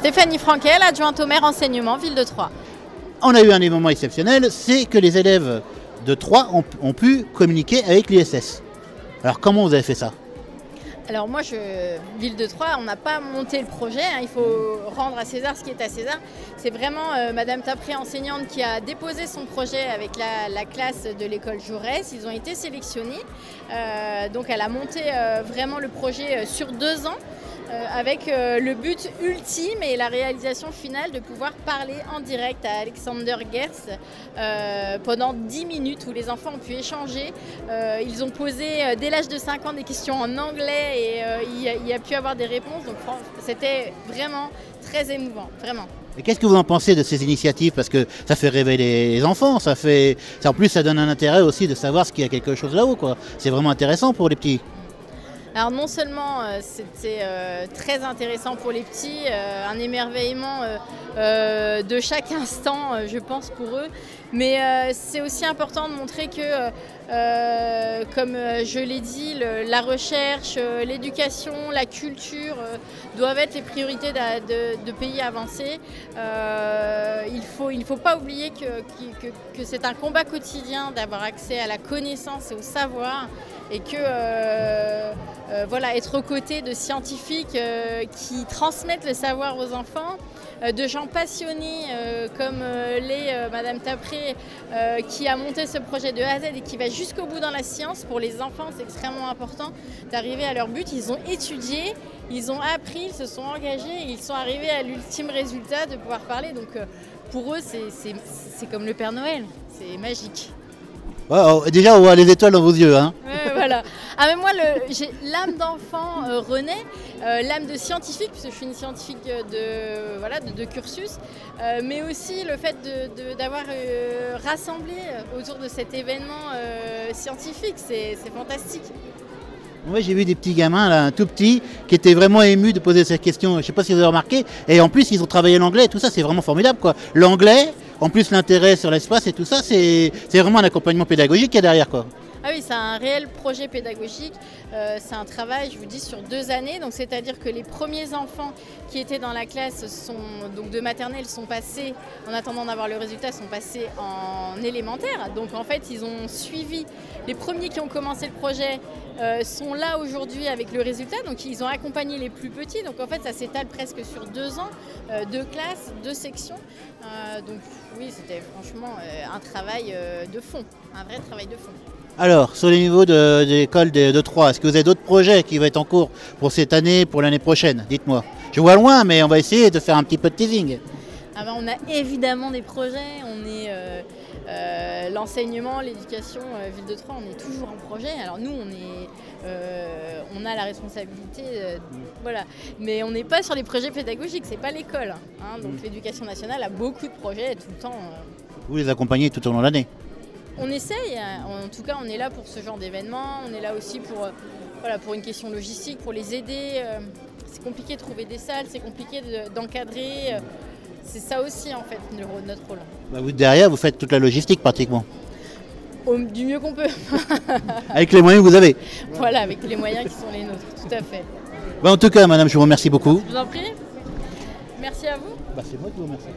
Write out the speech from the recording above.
Stéphanie Franquel, adjointe au maire enseignement, ville de Troyes. On a eu un événement exceptionnel, c'est que les élèves de Troyes ont, ont pu communiquer avec l'ISS. Alors comment vous avez fait ça? Alors moi, je, ville de Troyes, on n'a pas monté le projet, hein, il faut rendre à César ce qui est à César. C'est vraiment euh, Madame Tapré, enseignante, qui a déposé son projet avec la, la classe de l'école Jaurès. Ils ont été sélectionnés. Euh, donc elle a monté euh, vraiment le projet sur deux ans. Euh, avec euh, le but ultime et la réalisation finale de pouvoir parler en direct à Alexander Gerst euh, pendant 10 minutes où les enfants ont pu échanger. Ils ont posé dès l'âge de 5 ans des questions en anglais et il, y a, pu avoir des réponses. Donc c'était vraiment très émouvant, vraiment. Qu'est-ce que vous en pensez de ces initiatives? Parce que ça fait rêver les enfants, ça fait, en plus ça donne un intérêt aussi de savoir ce qu'il y a quelque chose là-haut. C'est vraiment intéressant pour les petits. Alors non seulement euh, c'était euh, très intéressant pour les petits, euh, un émerveillement de chaque instant, je pense, pour eux, mais c'est aussi important de montrer que, comme je l'ai dit, la recherche, l'éducation, la culture doivent être les priorités de, pays avancés. il ne faut, pas oublier que, que, que c'est un combat quotidien d'avoir accès à la connaissance et au savoir et que euh, voilà, être aux côtés de scientifiques euh, qui transmettent le savoir aux enfants, euh, de gens passionnés comme l'est Madame Tapré qui a monté ce projet de A à Z et qui va jusqu'au bout dans la science. Pour les enfants, c'est extrêmement important d'arriver à leur but. Ils ont étudié, ils ont appris, ils se sont engagés et ils sont arrivés à l'ultime résultat de pouvoir parler. Donc pour eux, c'est comme le Père Noël, c'est magique. Déjà, on voit les étoiles dans vos yeux. Hein. Ah, mais moi, j'ai l'âme d'enfant euh, renaît, euh, l'âme de scientifique, puisque je suis une scientifique de, voilà, de, cursus, euh, mais aussi le fait d'avoir euh, rassemblé autour de cet événement scientifique. C'est fantastique. Moi, j'ai vu des petits gamins, là, tout petits, qui étaient vraiment émus de poser cette question. Je ne sais pas si vous avez remarqué. Et en plus, ils ont travaillé l'anglais tout ça, c'est vraiment formidable. quoi. L'anglais, en plus l'intérêt sur l'espace et tout ça, c'est vraiment un accompagnement pédagogique qu'il y a derrière. quoi. Ah oui, c'est un réel projet pédagogique. Euh, c'est un travail, je vous dis, sur deux années. Donc, c'est-à-dire que les premiers enfants qui étaient dans la classe sont, donc de maternelle sont passés, en attendant d'avoir le résultat, sont passés en élémentaire. Donc, en fait, ils ont suivi. Les premiers qui ont commencé le projet euh, sont là aujourd'hui avec le résultat. Donc, ils ont accompagné les plus petits. Donc, en fait, ça s'étale presque sur deux ans, euh, deux classes, deux sections. Euh, donc, oui, c'était franchement un travail de fond, un vrai travail de fond. Alors, sur les niveaux de, de l'école de, de Troyes, est-ce que vous avez d'autres projets qui vont être en cours pour cette année, pour l'année prochaine? Dites-moi. Je vois loin, mais on va essayer de faire un petit peu de teasing. Ah ben, on a évidemment des projets. On est euh, euh, l'enseignement, l'éducation, euh, ville de Troyes, on est toujours en projet. Alors nous, on est, on a la responsabilité, voilà. Mais on n'est pas sur les projets pédagogiques. C'est pas l'école. Hein, donc mmh. l'éducation nationale a beaucoup de projets tout le temps. Vous les accompagnez tout au long de l'année on essaye, en tout cas on est là pour ce genre d'événement, on est là aussi pour, voilà, pour une question logistique, pour les aider. C'est compliqué de trouver des salles, c'est compliqué d'encadrer. De, c'est ça aussi en fait notre rôle. Bah vous derrière, vous faites toute la logistique pratiquement. Du mieux qu'on peut. avec les moyens que vous avez. Voilà, avec les moyens qui sont les nôtres, tout à fait. Bah en tout cas, madame, je vous remercie beaucoup. Je vous en prie. Merci à vous. Bah c'est moi qui vous remercie.